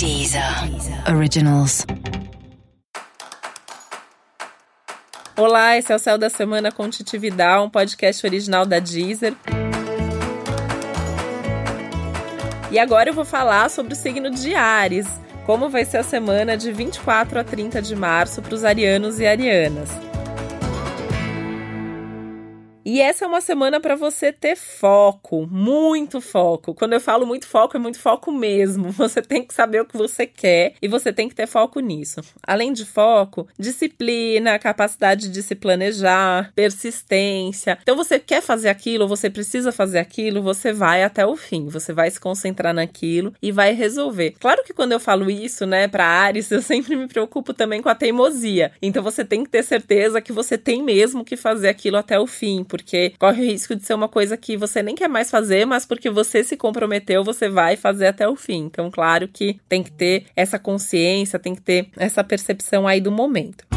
Deezer Originals. Olá, esse é o Céu da Semana com Titi Vidal, um podcast original da Deezer. E agora eu vou falar sobre o signo de Ares, como vai ser a semana de 24 a 30 de março para os arianos e arianas. E essa é uma semana para você ter foco, muito foco. Quando eu falo muito foco, é muito foco mesmo. Você tem que saber o que você quer e você tem que ter foco nisso. Além de foco, disciplina, capacidade de se planejar, persistência. Então você quer fazer aquilo, você precisa fazer aquilo, você vai até o fim. Você vai se concentrar naquilo e vai resolver. Claro que quando eu falo isso, né, para Ares, eu sempre me preocupo também com a teimosia. Então você tem que ter certeza que você tem mesmo que fazer aquilo até o fim, porque corre o risco de ser uma coisa que você nem quer mais fazer, mas porque você se comprometeu, você vai fazer até o fim. Então, claro que tem que ter essa consciência, tem que ter essa percepção aí do momento.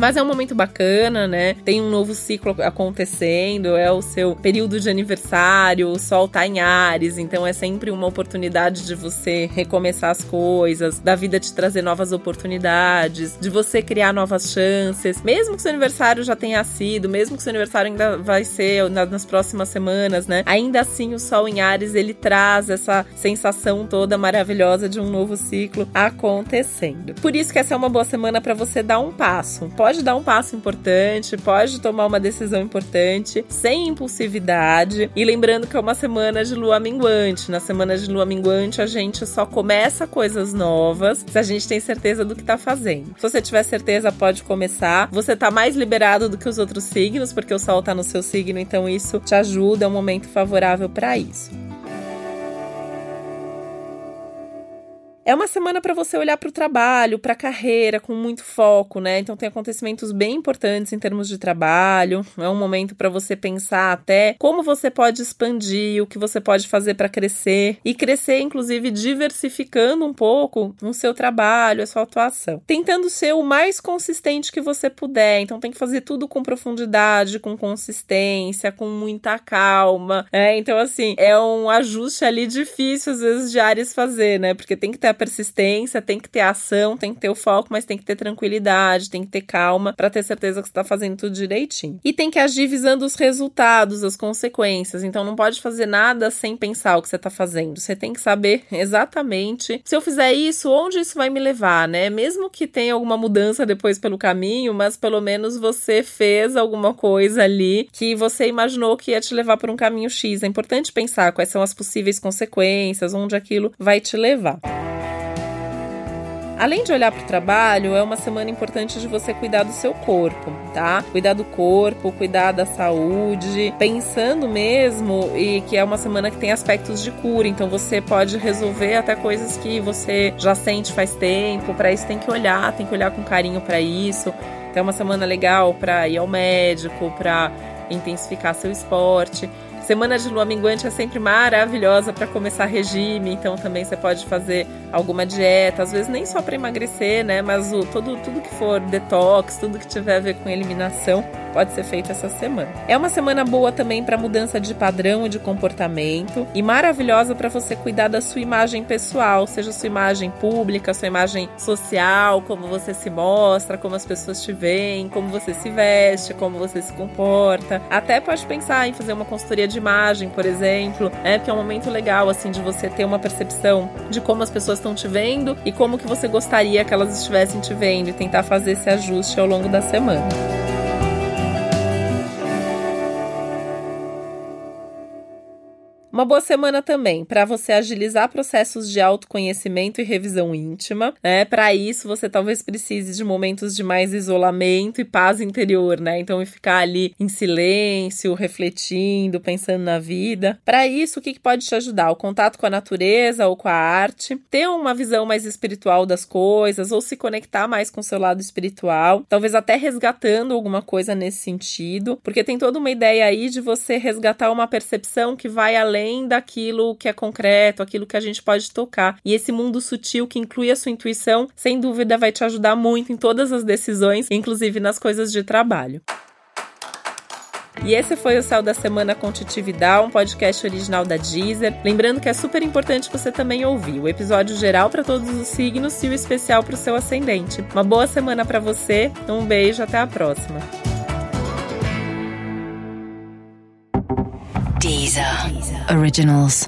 Mas é um momento bacana, né? Tem um novo ciclo acontecendo, é o seu período de aniversário, o sol tá em Ares, então é sempre uma oportunidade de você recomeçar as coisas, da vida te trazer novas oportunidades, de você criar novas chances. Mesmo que seu aniversário já tenha sido, mesmo que seu aniversário ainda vai ser nas próximas semanas, né? Ainda assim, o sol em Ares ele traz essa sensação toda maravilhosa de um novo ciclo acontecendo. Por isso que essa é uma boa semana para você dar um passo. Pode pode dar um passo importante, pode tomar uma decisão importante, sem impulsividade. E lembrando que é uma semana de lua minguante. Na semana de lua minguante, a gente só começa coisas novas se a gente tem certeza do que tá fazendo. Se você tiver certeza, pode começar. Você tá mais liberado do que os outros signos, porque o sol tá no seu signo, então isso te ajuda, é um momento favorável para isso. É uma semana para você olhar para o trabalho, para a carreira com muito foco, né? Então tem acontecimentos bem importantes em termos de trabalho. É um momento para você pensar até como você pode expandir, o que você pode fazer para crescer e crescer inclusive diversificando um pouco o seu trabalho, a sua atuação. Tentando ser o mais consistente que você puder. Então tem que fazer tudo com profundidade, com consistência, com muita calma. É, então assim, é um ajuste ali difícil às vezes de Ares fazer, né? Porque tem que ter persistência, tem que ter ação, tem que ter o foco, mas tem que ter tranquilidade, tem que ter calma para ter certeza que você está fazendo tudo direitinho. E tem que agir visando os resultados, as consequências. Então não pode fazer nada sem pensar o que você está fazendo. Você tem que saber exatamente se eu fizer isso, onde isso vai me levar, né? Mesmo que tenha alguma mudança depois pelo caminho, mas pelo menos você fez alguma coisa ali que você imaginou que ia te levar por um caminho X. É importante pensar quais são as possíveis consequências, onde aquilo vai te levar. Além de olhar para o trabalho, é uma semana importante de você cuidar do seu corpo, tá? Cuidar do corpo, cuidar da saúde, pensando mesmo e que é uma semana que tem aspectos de cura, então você pode resolver até coisas que você já sente faz tempo. Para isso tem que olhar, tem que olhar com carinho para isso. Então é uma semana legal para ir ao médico, para intensificar seu esporte. Semana de lua minguante é sempre maravilhosa para começar regime, então também você pode fazer alguma dieta, às vezes nem só para emagrecer, né? Mas o, todo, tudo que for detox, tudo que tiver a ver com eliminação, pode ser feito essa semana. É uma semana boa também para mudança de padrão e de comportamento e maravilhosa para você cuidar da sua imagem pessoal, seja sua imagem pública, sua imagem social, como você se mostra, como as pessoas te veem, como você se veste, como você se comporta. Até pode pensar em fazer uma consultoria de imagem, por exemplo, né? Porque é um momento legal assim de você ter uma percepção de como as pessoas estão te vendo e como que você gostaria que elas estivessem te vendo e tentar fazer esse ajuste ao longo da semana. Uma boa semana também para você agilizar processos de autoconhecimento e revisão íntima, né? Para isso você talvez precise de momentos de mais isolamento e paz interior, né? Então ficar ali em silêncio, refletindo, pensando na vida. Para isso, o que, pode te ajudar? O contato com a natureza ou com a arte, ter uma visão mais espiritual das coisas ou se conectar mais com o seu lado espiritual, talvez até resgatando alguma coisa nesse sentido, porque tem toda uma ideia aí de você resgatar uma percepção que vai além além daquilo que é concreto, aquilo que a gente pode tocar. E esse mundo sutil que inclui a sua intuição, sem dúvida vai te ajudar muito em todas as decisões, inclusive nas coisas de trabalho. E esse foi o Céu da Semana com Titi Vidal, um podcast original da Deezer. Lembrando que é super importante você também ouvir o episódio geral para todos os signos e o especial para o seu ascendente. Uma boa semana para você, um beijo, até a próxima. Deezer. Originals.